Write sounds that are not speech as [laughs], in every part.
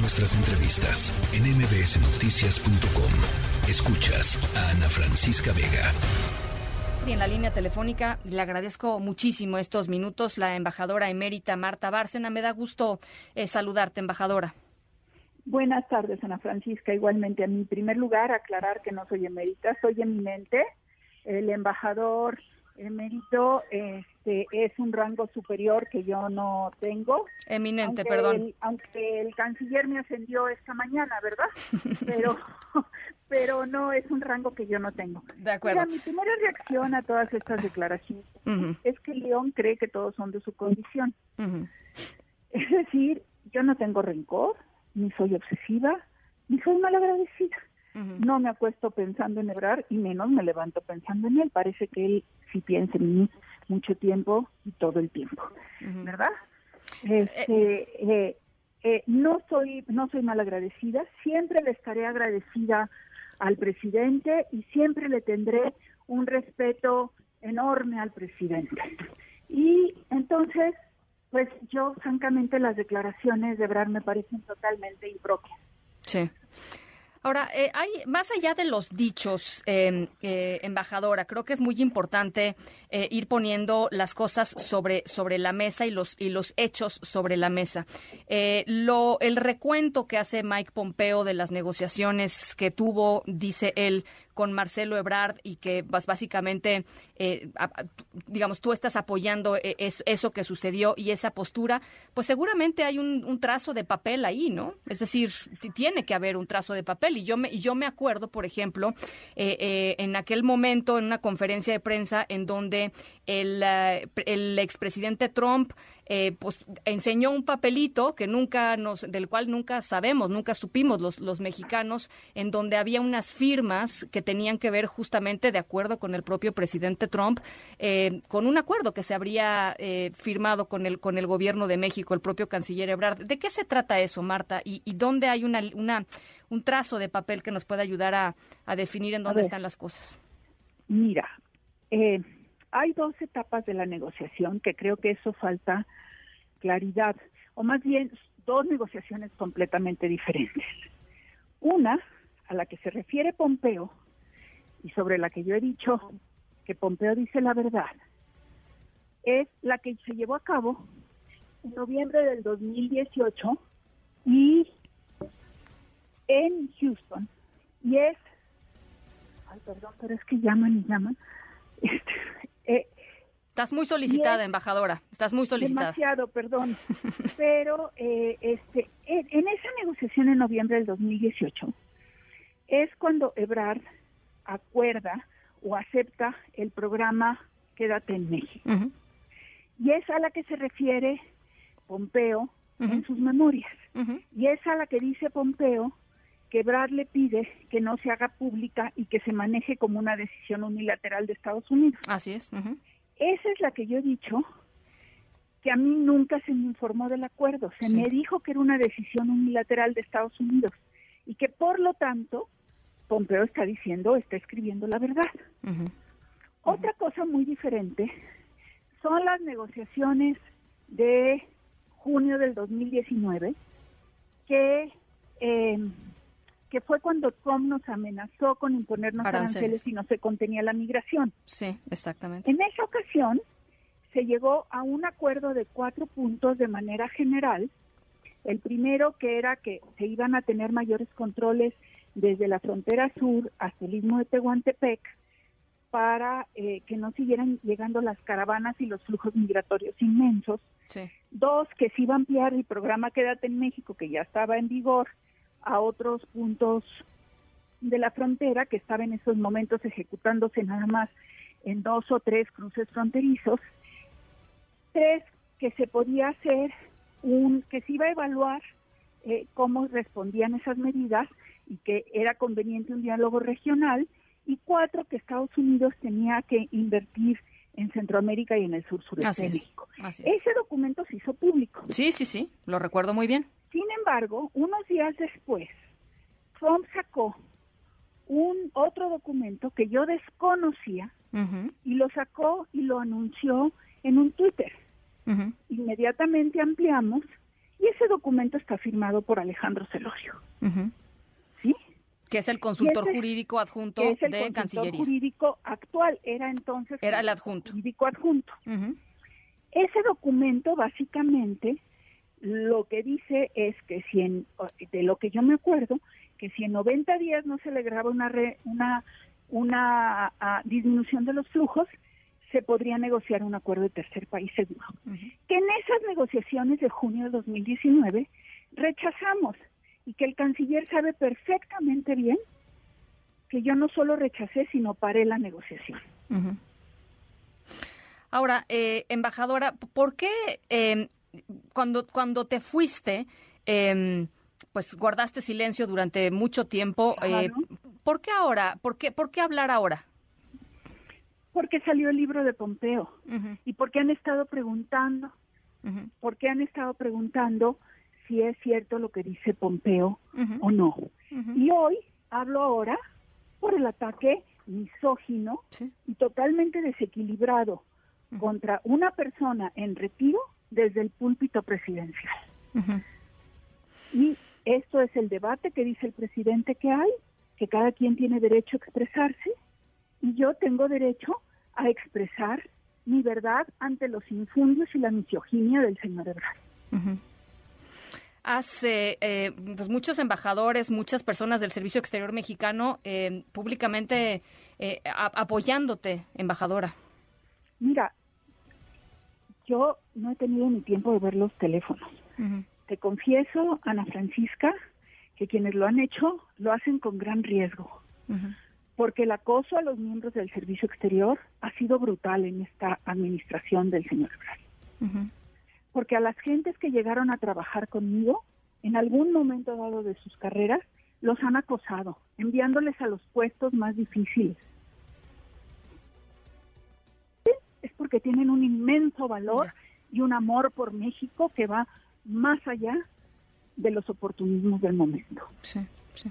Nuestras entrevistas en mbsnoticias.com. Escuchas a Ana Francisca Vega. Y en la línea telefónica le agradezco muchísimo estos minutos la embajadora emérita Marta Bárcena. Me da gusto eh, saludarte, embajadora. Buenas tardes, Ana Francisca. Igualmente, a mi primer lugar, aclarar que no soy emérita, soy eminente. El embajador emérito este, es un rango superior que yo no tengo. Eminente, perdón. aunque el canciller me ascendió esta mañana, ¿verdad? [laughs] Pero, pero no es un rango que yo no tengo. De acuerdo. mi primera reacción a todas estas declaraciones es que León cree que todos son de su condición. Es decir, yo no tengo rencor, ni soy obsesiva, ni soy malagradecida. No me acuesto pensando en Ebrar y menos me levanto pensando en él. Parece que él sí piensa en mí mucho tiempo y todo el tiempo, ¿verdad? Este, eh, eh, no soy no soy malagradecida, siempre le estaré agradecida al presidente y siempre le tendré un respeto enorme al presidente. Y entonces, pues yo francamente las declaraciones de Ebrard me parecen totalmente impropias. Sí. Ahora, eh, hay más allá de los dichos, em, eh, embajadora, creo que es muy importante eh, ir poniendo las cosas sobre, sobre la mesa y los, y los hechos sobre la mesa. lo, el recuento que hace Mike Pompeo de las negociaciones que tuvo, dice él, con Marcelo Ebrard y que básicamente, eh, digamos, tú estás apoyando eh, eso que sucedió y esa postura, pues seguramente hay un, trazo de papel ahí, ¿no? Es decir, tiene que haber un trazo de papel. Y yo me, yo me acuerdo, por ejemplo, eh, en aquel momento, en una conferencia de prensa en donde el, el expresidente Trump eh, pues enseñó un papelito que nunca nos, del cual nunca sabemos, nunca supimos los, los mexicanos, en donde había unas firmas que tenían que ver justamente de acuerdo con el propio presidente Trump, eh, con un acuerdo que se habría eh, firmado con el, con el gobierno de México, el propio canciller Ebrard. ¿De qué se trata eso, Marta? ¿Y, y dónde hay una, una, un trazo de papel que nos pueda ayudar a, a definir en dónde están las cosas? Mira, eh, hay dos etapas de la negociación que creo que eso falta claridad, o más bien dos negociaciones completamente diferentes. Una, a la que se refiere Pompeo, y sobre la que yo he dicho que Pompeo dice la verdad, es la que se llevó a cabo en noviembre del 2018 y en Houston. Y es, ay, perdón, pero es que llaman y llaman. [laughs] Este, Estás muy solicitada, embajadora. Estás muy solicitada. Demasiado, perdón. [laughs] Pero eh, este, en esa negociación en noviembre del 2018 es cuando Ebrard acuerda o acepta el programa Quédate en México. Y es a la que se refiere Pompeo en sus memorias. Y es a la que dice Pompeo que Ebrard le pide que no se haga pública y que se maneje como una decisión unilateral de Estados Unidos. Así es. Esa es la que yo he dicho que a mí nunca se me informó del acuerdo. Se me dijo que era una decisión unilateral de Estados Unidos y que por lo tanto Pompeo está diciendo, está escribiendo la verdad. Otra cosa muy diferente son las negociaciones de junio del 2019 que eh, que fue cuando Trump nos amenazó con imponernos aranceles. si no se contenía la migración. Sí, exactamente. En esa ocasión se llegó a un acuerdo de cuatro puntos de manera general. El primero que era que se iban a tener mayores controles desde la frontera sur hasta el istmo de Tehuantepec para eh, que no siguieran llegando las caravanas y los flujos migratorios inmensos. Sí. Dos, que se iba a ampliar el programa Quédate en México, que ya estaba en vigor, a otros puntos de la frontera que estaba en esos momentos ejecutándose nada más en dos o tres cruces fronterizos. Tres, que se podía hacer un, que se iba a evaluar eh, cómo respondían esas medidas y que era conveniente un diálogo regional. Y cuatro, que Estados Unidos tenía que invertir en Centroamérica y en el sur sureste de México. Ese documento se hizo público. Sí, sí, sí, lo recuerdo muy bien. Sin embargo, unos días después, Trump sacó un otro documento que yo desconocía y lo sacó y lo anunció en un Twitter. Inmediatamente ampliamos Y ese documento está firmado por Alejandro Celorio. ¿Sí? Que es el consultor jurídico adjunto de el consultor jurídico actual, era entonces... Era el adjunto. Jurídico adjunto. Ese documento básicamente lo que dice es que si en, de lo que yo me acuerdo, que si en 90 días no se le graba una, una, una ah, disminución de los flujos, se podría negociar un acuerdo de tercer país seguro. Que en esas negociaciones de junio de 2019 rechazamos y que el canciller sabe perfectamente bien que yo no solo rechacé, sino paré la negociación. Ahora, eh, embajadora, ¿por qué eh, cuando, cuando te fuiste, eh, pues guardaste silencio durante mucho tiempo? Eh, ¿Por qué ahora? ¿Por qué, ¿Por qué hablar ahora? Porque salió el libro de Pompeo y porque han estado preguntando, porque han estado preguntando si es cierto lo que dice Pompeo o no. Y hoy hablo ahora por el ataque misógino y totalmente desequilibrado contra una persona en retiro desde el púlpito presidencial. Y esto es el debate que dice el presidente que hay, que cada quien tiene derecho a expresarse y yo tengo derecho a expresar mi verdad ante los infundios y la misoginia del señor Ebrard. Hace eh, pues muchos embajadores, muchas personas del Servicio Exterior Mexicano eh, públicamente eh, apoyándote, embajadora. Mira, yo no he tenido ni tiempo de ver los teléfonos. Te confieso, Ana Francisca, que quienes lo han hecho lo hacen con gran riesgo, porque el acoso a los miembros del servicio exterior ha sido brutal en esta administración del señor Ebrard. Porque a las gentes que llegaron a trabajar conmigo, en algún momento dado de sus carreras, los han acosado, enviándoles a los puestos más difíciles. Porque tienen un inmenso valor y un amor por México que va más allá de los oportunismos del momento. Sí, sí.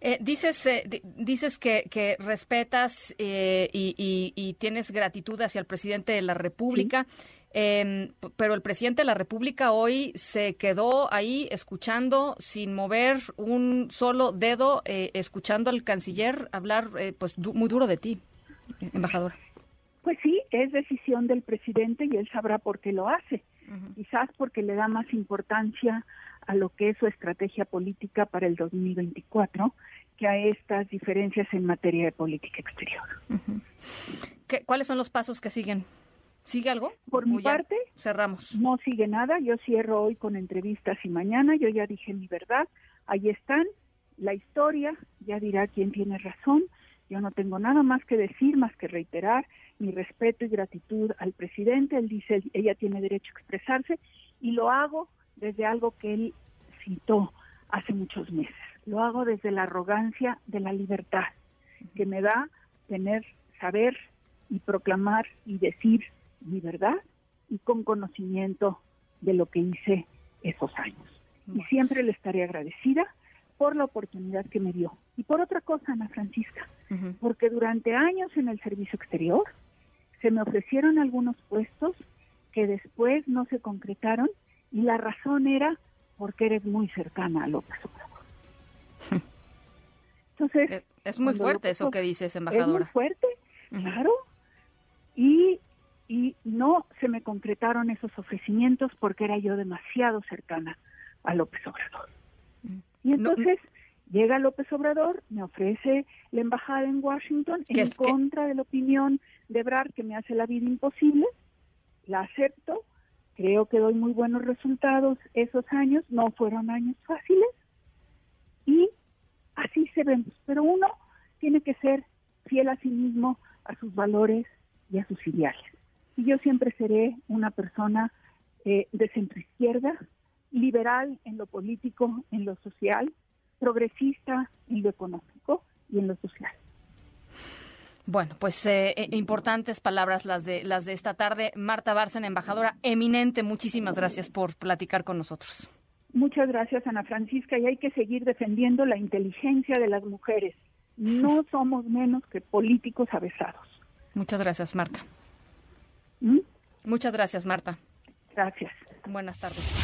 Eh, dices eh, dices que, que respetas eh, y, tienes gratitud hacia el presidente de la República, em, pero el presidente de la República hoy se quedó ahí escuchando sin mover un solo dedo, escuchando al canciller hablar pues muy duro de ti, embajador. Pues sí, es decisión del presidente y él sabrá por qué lo hace quizás porque le da más importancia a lo que es su estrategia política para el 2024 que a estas diferencias en materia de política exterior. ¿Cuáles son los pasos que siguen? ¿Sigue algo? Por mi parte, cerramos. No sigue nada. Yo cierro hoy con entrevistas y mañana. Yo ya dije mi verdad. Ahí están. La historia ya dirá quién tiene razón. Yo no tengo nada más que decir, más que reiterar mi respeto y gratitud al presidente. Él dice, ella tiene derecho a expresarse y lo hago desde algo que él citó hace muchos meses. Lo hago desde la arrogancia de la libertad que me da tener, saber y proclamar y decir mi verdad y con conocimiento de lo que hice esos años. Y siempre le estaré agradecida por la oportunidad que me dio. Y por otra cosa, Ana Francisca, porque durante años en el servicio exterior se me ofrecieron algunos puestos que después no se concretaron y la razón era porque eres muy cercana a López Obrador. [laughs] Entonces, eh, es muy fuerte eso que dices, embajadora. Es muy fuerte, claro. Y, y no se me concretaron esos ofrecimientos porque era yo demasiado cercana a López Obrador. Y entonces llega López Obrador, me ofrece la embajada en Washington en contra de la opinión de Brad que me hace la vida imposible, la acepto, creo que doy muy buenos resultados esos años, no fueron años fáciles y así se ven, pero uno tiene que ser fiel a sí mismo, a sus valores y a sus ideales. Y yo siempre seré una persona eh, de centro izquierda, liberal en lo político, en lo social, progresista en lo económico y en lo social. Bueno, pues eh, eh, importantes palabras las de las de esta tarde. Marta Bárcena, embajadora eminente, muchísimas gracias por platicar con nosotros. Muchas gracias, Ana Francisca, y hay que seguir defendiendo la inteligencia de las mujeres. No [laughs] somos menos que políticos avesados. Muchas gracias, Marta. ¿Mm? Muchas gracias, Marta. Gracias. Buenas tardes.